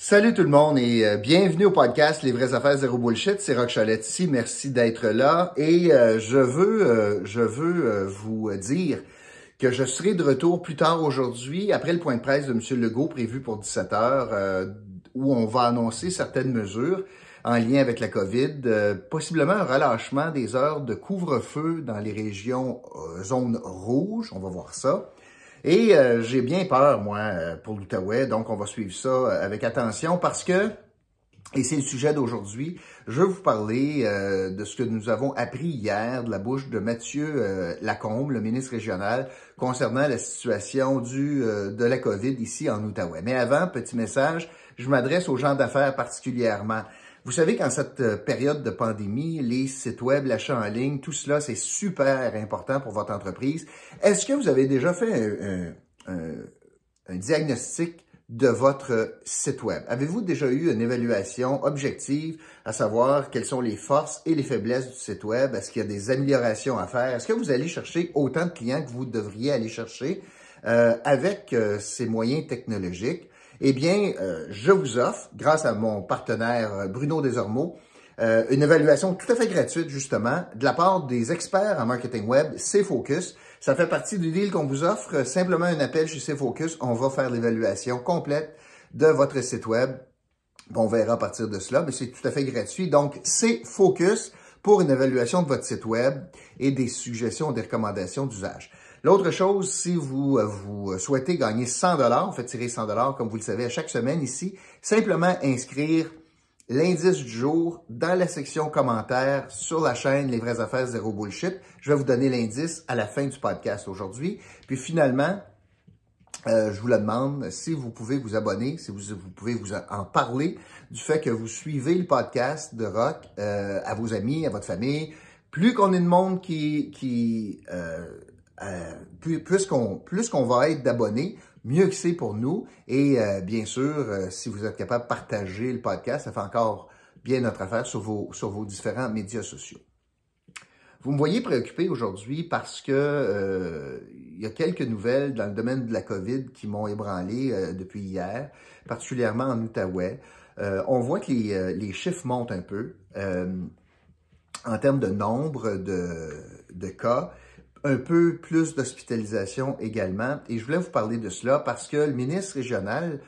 Salut tout le monde et euh, bienvenue au podcast Les vraies affaires zéro bullshit. C'est Rock ici. Merci d'être là et euh, je veux euh, je veux vous dire que je serai de retour plus tard aujourd'hui après le point de presse de M. Legault prévu pour 17 heures où on va annoncer certaines mesures en lien avec la COVID, possiblement un relâchement des heures de couvre-feu dans les régions zones rouges. On va voir ça. Et euh, j'ai bien peur, moi, euh, pour l'Outaouais, donc on va suivre ça euh, avec attention parce que, et c'est le sujet d'aujourd'hui, je vais vous parler de ce que nous avons appris hier de la bouche de Mathieu Lacombe, le ministre régional, concernant la situation du, de la COVID ici en Outaouais. Mais avant, petit message, je m'adresse aux gens d'affaires particulièrement. Vous savez qu'en cette euh, période de pandémie, les sites web, l'achat en ligne, tout cela, c'est super important pour votre entreprise. Est-ce que vous avez déjà fait un, diagnostic de votre site web? Avez-vous déjà eu une évaluation objective à savoir quelles sont les forces et les faiblesses du site web? Est-ce qu'il y a des améliorations à faire? Est-ce que vous allez chercher autant de clients que vous devriez aller chercher euh, avec euh, ces moyens technologiques? Eh bien, euh, je vous offre, grâce à mon partenaire euh, Bruno Desormeaux, euh, une évaluation tout à fait gratuite, justement, de la part des experts en marketing web, C-Focus. Ça fait partie du deal qu'on vous offre. Simplement un appel chez C-Focus. On va faire l'évaluation complète de votre site web. on verra à partir de cela, mais c'est tout à fait gratuit. Donc, C-Focus pour une évaluation de votre site web et des suggestions, des recommandations d'usage. L'autre chose, si vous, euh, vous souhaitez gagner 100 dollars, fait tirer 100 dollars, comme vous le savez, à chaque semaine ici, simplement inscrire l'indice du jour dans la section commentaires sur la chaîne Les vraies affaires zéro bullshit. Je vais vous donner l'indice à la fin du podcast aujourd'hui. Puis finalement, euh, je vous le demande, si vous pouvez vous abonner, si vous, pouvez vous en parler du fait que vous suivez le podcast de Rock euh, à vos amis, à votre famille. Plus qu'on est de monde qui, qui euh, euh, plus, plus qu'on va être d'abonnés, mieux que c'est pour nous. Et euh, bien sûr, euh, si vous êtes capable de partager le podcast, ça fait encore bien notre affaire sur vos, sur vos différents médias sociaux. Vous me voyez préoccupé aujourd'hui parce que il y a quelques nouvelles dans le domaine de la COVID qui m'ont ébranlé depuis hier, particulièrement en Outaouais. on voit que les, les, chiffres montent un peu en termes de nombre de, de cas un peu plus d'hospitalisation également. Et je voulais vous parler de cela parce que le ministre régional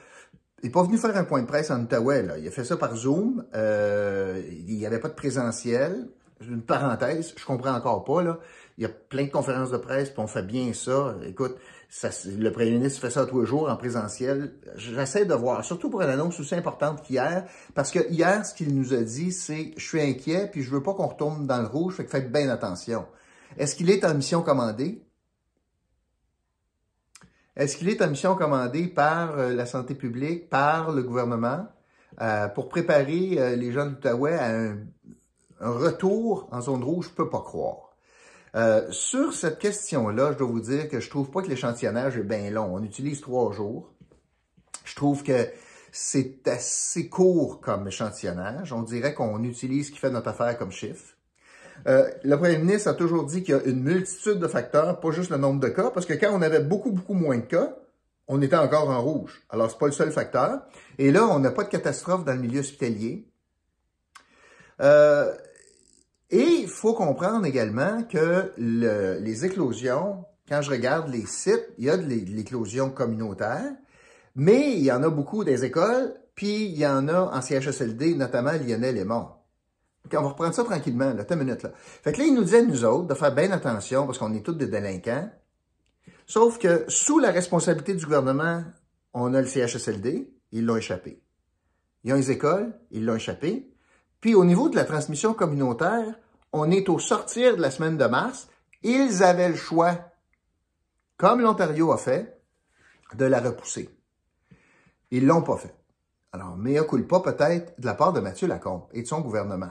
n'est pas venu faire un point de presse en Outaouais. Il a fait ça par Zoom. Euh, il n'y avait pas de présentiel. Une parenthèse, je comprends encore pas. Là. Il y a plein de conférences de presse, puis on fait bien ça. Écoute, le premier ministre fait ça tous les jours en présentiel. J'essaie de voir, surtout pour une annonce aussi importante qu'hier, parce que hier, ce qu'il nous a dit, c'est « je suis inquiet, puis je veux pas qu'on retourne dans le rouge, que faites bien attention ». Est-ce qu'il est en mission commandée? Est-ce qu'il est en mission commandée par euh, la santé publique, par le gouvernement, euh, pour préparer euh, les gens d'Outaouais à un, retour en zone rouge? Je ne peux pas croire. sur cette question-là, je dois vous dire que je trouve pas que l'échantillonnage est bien long. On utilise trois jours. Je trouve que c'est assez court comme échantillonnage. On dirait qu'on utilise ce qui fait notre affaire comme chiffre. Euh, le premier ministre a toujours dit qu'il y a une multitude de facteurs, pas juste le nombre de cas, parce que quand on avait beaucoup, beaucoup moins de cas, on était encore en rouge. Alors, c'est pas le seul facteur. Et là, on n'a pas de catastrophe dans le milieu hospitalier. Euh, et il faut comprendre également que les éclosions, quand je regarde les sites, il y a de l'éclosion communautaire, mais il y en a beaucoup des écoles, puis il y en a en CHSLD, notamment Lionel et Mont on va reprendre ça tranquillement, là, une minute, là. Fait que là, il nous disait, nous autres, de faire bien attention, parce qu'on est tous des délinquants. Sauf que, sous la responsabilité du gouvernement, on a le CHSLD, ils l'ont échappé. Ils ont les écoles, ils l'ont échappé. Puis, au niveau de la transmission communautaire, on est au sortir de la semaine de mars. Ils avaient le choix, comme l'Ontario a fait, de la repousser. Ils l'ont pas fait. Alors, mea culpa peut-être de la part de Mathieu Lacombe et de son gouvernement.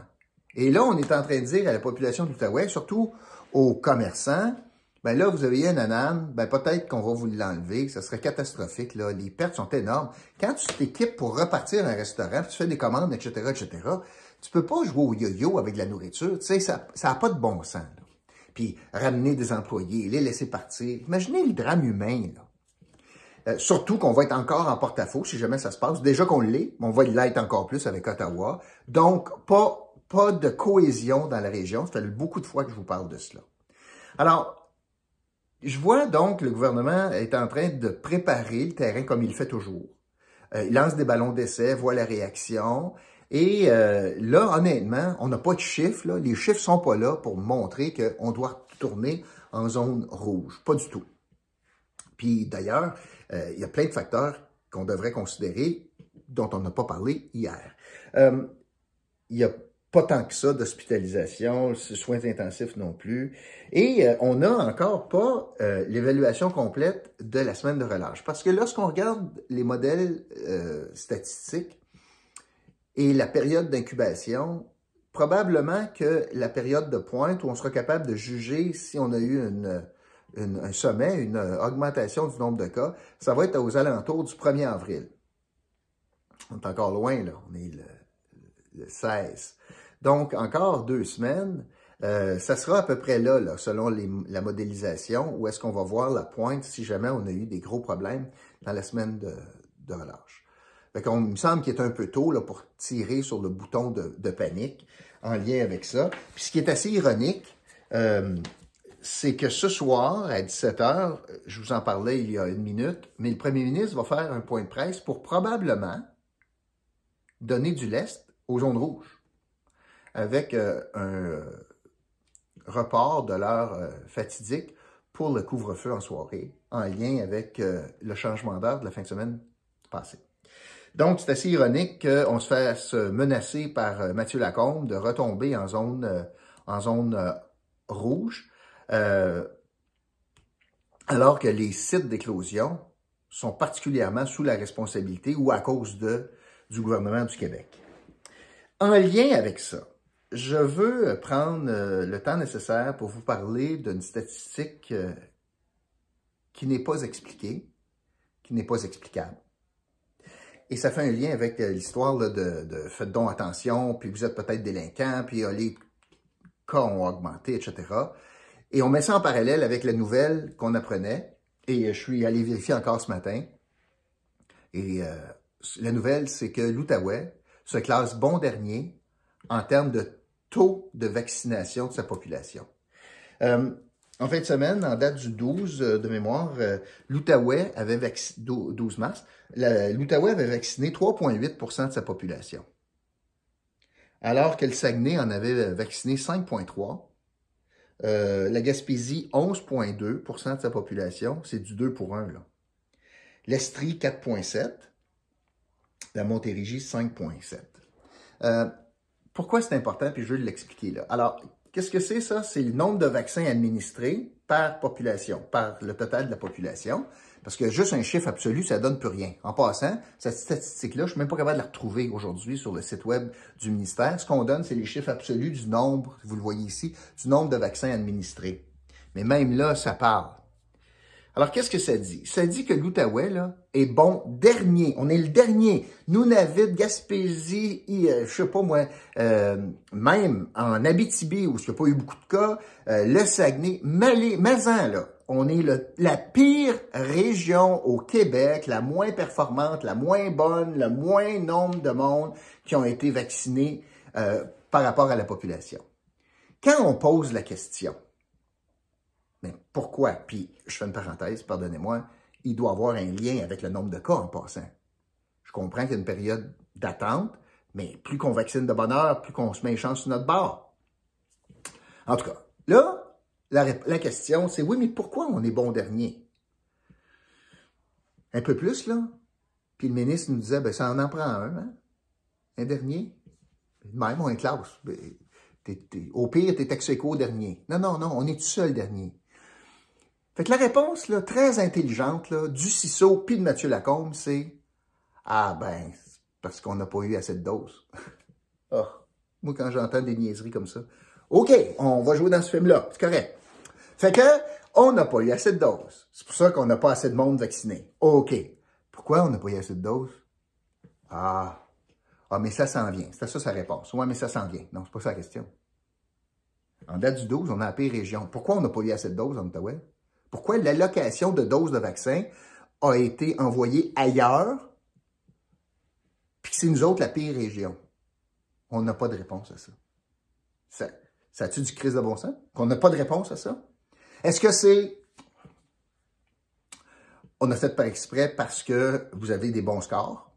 Et là, on est en train de dire à la population d'Outaouais, surtout aux commerçants, ben là, vous avez un ananas, ben peut-être qu'on va vous l'enlever, ça serait catastrophique, là. Les pertes sont énormes. Quand tu t'équipes pour repartir un restaurant, tu fais des commandes, etc., etc., tu peux pas jouer au yo-yo avec la nourriture. Tu sais, ça n'a pas de bon sens, Puis ramener des employés, les laisser partir. Imaginez le drame humain, là. Euh, surtout qu'on va être encore en porte-à-faux si jamais ça se passe. Déjà qu'on l'est, mais on va l'être encore plus avec Ottawa. Donc, pas, pas de cohésion dans la région. Ça fait beaucoup de fois que je vous parle de cela. Alors, je vois donc le gouvernement est en train de préparer le terrain comme il fait toujours. Euh, il lance des ballons d'essai, voit la réaction. Et euh, là, honnêtement, on n'a pas de chiffres. Les chiffres sont pas là pour montrer qu'on doit tourner en zone rouge. Pas du tout. Puis d'ailleurs, euh, il y a plein de facteurs qu'on devrait considérer dont on n'a pas parlé hier. Il n'y a pas tant que ça d'hospitalisation, soins intensifs non plus. Et euh, on n'a encore pas l'évaluation complète de la semaine de relâche. Parce que lorsqu'on regarde les modèles statistiques et la période d'incubation, probablement que la période de pointe où on sera capable de juger si on a eu un sommet, une euh, augmentation du nombre de cas, ça va être aux alentours du 1er avril. On est encore loin, là. On est le, 16. Donc, encore deux semaines. Euh, ça sera à peu près là, là selon la modélisation, où est-ce qu'on va voir la pointe si jamais on a eu des gros problèmes dans la semaine de, de relâche. Fait il me semble qu'il est un peu tôt là, pour tirer sur le bouton de, de, panique en lien avec ça. Puis ce qui est assez ironique, euh, c'est que ce soir, à 17h, je vous en parlais il y a une minute, mais le premier ministre va faire un point de presse pour probablement donner du lest aux zones rouges, avec euh, un report de l'heure euh, fatidique pour le couvre-feu en soirée, en lien avec euh, le changement d'heure de la fin de semaine passée. Donc, c'est assez ironique qu'on se fasse menacer par Mathieu Lacombe de retomber en zone, en zone rouge, euh, alors que les sites d'éclosion sont particulièrement sous la responsabilité ou à cause du gouvernement du Québec. En lien avec ça, je veux prendre euh, le temps nécessaire pour vous parler d'une statistique euh, qui n'est pas expliquée, qui n'est pas explicable. Et ça fait un lien avec l'histoire de, faites donc attention, puis vous êtes peut-être délinquant, puis les cas ont augmenté, etc. Et on met ça en parallèle avec la nouvelle qu'on apprenait. Et je suis allé vérifier encore ce matin. Et euh, la nouvelle, c'est que l'Outaouais se classe bon dernier en termes de taux de vaccination de sa population. Euh, en fin de semaine, en date du 12 euh, de mémoire, l'Outaouais avait vacciné, 12 mars, l'Outaouais avait vacciné 3,8% de sa population. Alors que le Saguenay en avait vacciné 5,3% euh, la Gaspésie, 11,2% de sa population. C'est du 2 pour 1. L'Estrie, 4,7. La Montérégie, 5,7. Euh, pourquoi c'est important? Puis je veux l'expliquer là. Alors, qu'est-ce que c'est ça? C'est le nombre de vaccins administrés par population, par le total de la population. Parce que juste un chiffre absolu, ça donne plus rien. En passant, cette statistique-là, je suis même pas capable de la retrouver aujourd'hui sur le site web du ministère. Ce qu'on donne, c'est les chiffres absolus du nombre, vous le voyez ici, du nombre de vaccins administrés. Mais même là, ça parle. Alors, qu'est-ce que ça dit? Ça dit que l'Outaouais, là, est bon dernier. On est le dernier. Nunavut, Gaspésie, euh, je sais pas moi, euh, même en Abitibi, où il n'y a pas eu beaucoup de cas, euh, le Saguenay, Malé, Mazan, là, on est la pire région au Québec, la moins performante, la moins bonne, le moins nombre de monde qui ont été vaccinés par rapport à la population. Quand on pose la question, mais pourquoi? Puis, je fais une parenthèse, pardonnez-moi, il doit avoir un lien avec le nombre de cas en passant. Je comprends qu'il y a une période d'attente, mais plus qu'on vaccine de bonne heure, plus qu'on se met une chance sur notre bord. En tout cas, là, la, question, c'est oui, mais pourquoi on est bon dernier? Un peu plus, là. Puis le ministre nous disait, ben ça en en prend un, hein? Un dernier? Même, on est classe. Ben, au pire, t'es ex dernier. Non, non, non, on est tout seul dernier. Fait que la réponse, là, très intelligente, là, du CISO puis de Mathieu Lacombe, c'est Ah ben, parce qu'on n'a pas eu assez de doses. oh, moi, quand j'entends des niaiseries comme ça, OK, on va jouer dans ce film-là, c'est correct. Fait que, on n'a pas eu assez de doses. C'est pour ça qu'on n'a pas assez de monde vacciné. OK. Pourquoi on n'a pas eu assez de doses? Ah. Ah, mais ça s'en vient. C'était ça sa réponse. Ouais, mais ça s'en vient. Non, c'est pas ça la question. En date du 12, on a appelé région. Pourquoi on n'a pas eu assez de doses en Ottawa? Pourquoi l'allocation de doses de vaccins a été envoyé ailleurs, puis c'est nous autres la pire région? On n'a pas de réponse à ça. Ça, ça a-tu du crise de bon sens? Qu'on n'a pas de réponse à ça? Est-ce que c'est on a fait par exprès parce que vous avez des bons scores?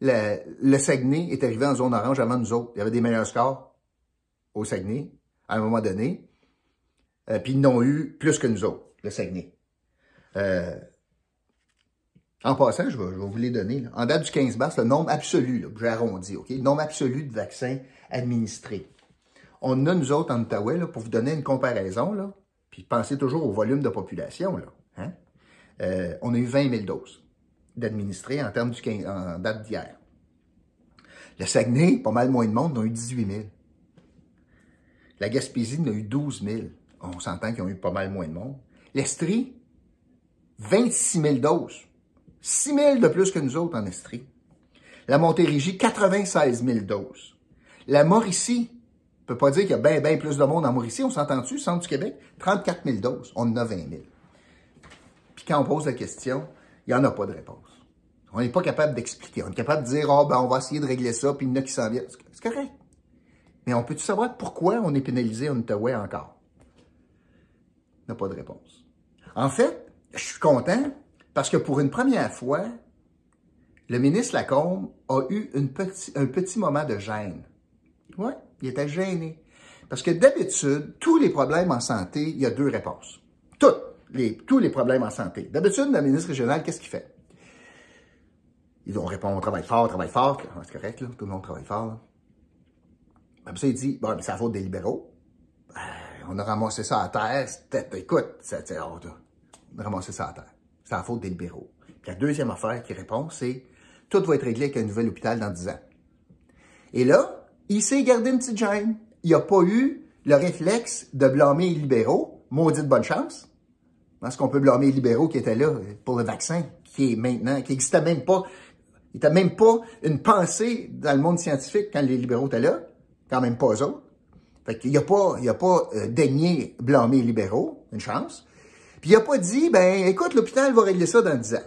Le, le, Saguenay est arrivé en zone orange avant nous autres. Il y avait des meilleurs scores au Saguenay à un moment donné. Euh, puis ils n'ont eu plus que nous autres, le Saguenay. Euh, en passant, je vais, vous les donner. En date du 15 mars, le nombre absolu, j'ai arrondi, OK? Le nombre absolu de vaccins administrés. On a, nous autres, en là, pour vous donner une comparaison, puis pensez toujours au volume de population, hein? euh, on a eu 20 000 doses d'administrés en termes du 15, en date d'hier. Le Saguenay, pas mal moins de monde, on a eu 18 000. La Gaspésie a eu 12 000. On s'entend qu'ils ont eu pas mal moins de monde. L'Estrie, 26 000 doses. 6 000 de plus que nous autres en Estrie. La Montérégie, 96 000 doses. La Mauricie, on peut pas dire qu'il y a bien, bien plus de monde en Mauricie. On s'entend-tu, centre du Québec? 34 000 doses. On en a 20 000. Puis quand on pose la question, il n'y en a pas de réponse. On n'est pas capable d'expliquer. On est capable de dire, oh, ben, on va essayer de régler ça, puis il y en a qui s'en viennent. C'est correct. Mais on peut-tu savoir pourquoi on est pénalisé en Ottawa encore? N'a pas de réponse. En fait, je suis content parce que pour une première fois, le ministre Lacombe a eu une un petit moment de gêne. Oui, il était gêné. Parce que d'habitude, tous les problèmes en santé, il y a deux réponses. Toutes les, tous les problèmes en santé. D'habitude, le ministre régional, qu'est-ce qu'il fait? Ils ont répondu, on travaille fort, on travaille fort. C'est correct, là, tout le monde travaille fort. Là. Après ça, il dit, bon, c'est la faute des libéraux. On a ramassé ça à terre. Écoute, c'est, on a ramassé ça à terre. C'est la faute des libéraux. Puis la deuxième affaire qui répond, c'est tout va être réglé avec un nouvel hôpital dans 10 ans. Et là, il s'est gardé une petite gêne. Il n'a pas eu le réflexe de blâmer les libéraux. Maudite bonne chance. Parce qu'on peut blâmer les libéraux qui étaient là pour le vaccin, qui est maintenant, qui n'existait même pas. Il n'était même pas une pensée dans le monde scientifique quand les libéraux étaient là. Quand même pas eux autres. Fait qu'il n'a pas, il a pas euh, daigné blâmer les libéraux, une chance. Puis il a pas dit, ben écoute, l'hôpital va régler ça dans 10 ans.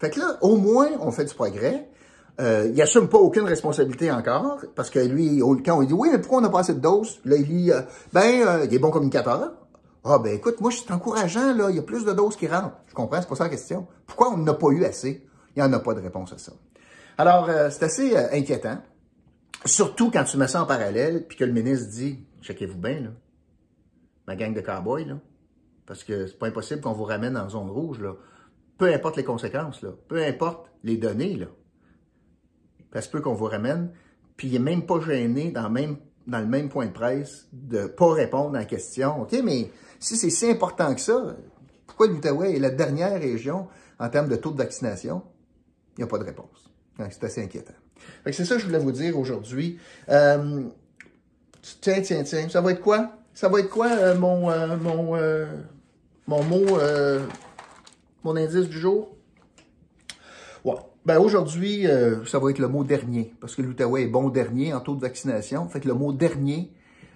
Fait que là, au moins, on fait du progrès. Euh, il assume pas aucune responsabilité encore, parce que lui, quand on dit, oui, mais pourquoi on n'a pas assez de doses? Là, il dit, euh, ben, euh, il est bon communicateur. Ah, ben écoute, moi, c'est encourageant, là, il y a plus de doses qui rentrent. Je comprends, c'est pas ça la question. Pourquoi on n'a pas eu assez? Il n'y en a pas de réponse à ça. Alors, euh, c'est assez euh, inquiétant. Surtout quand tu mets ça en parallèle, puis que le ministre dit, checkez-vous bien, là, ma gang de cowboys, là, parce que c'est pas impossible qu'on vous ramène en zone rouge, là. Peu importe les conséquences, là. Peu importe les données, là. Parce que qu'on vous ramène, puis il est même pas gêné dans, même, dans le même point de presse de pas répondre à la question. OK, mais si c'est si important que ça, pourquoi l'Outaouais est la dernière région en termes de taux de vaccination? Il n'y a pas de réponse. C'est assez inquiétant. C'est ça que je voulais vous dire aujourd'hui. Euh, tiens, tiens, tiens, ça va être quoi? Ça va être quoi euh, mon, euh, mon, euh, mon mot, mon indice du jour? Ouais. Ben aujourd'hui, ça va être le mot dernier, parce que l'Outaouais est bon dernier en taux de vaccination. Fait que le mot dernier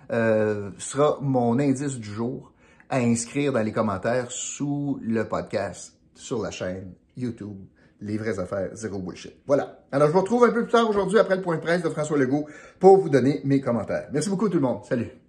sera mon indice du jour à inscrire dans les commentaires sous le podcast sur la chaîne YouTube les vraies affaires, zéro bullshit. Voilà. Alors, je vous retrouve un peu plus tard aujourd'hui après le point de presse de François Legault pour vous donner mes commentaires. Merci beaucoup tout le monde. Salut.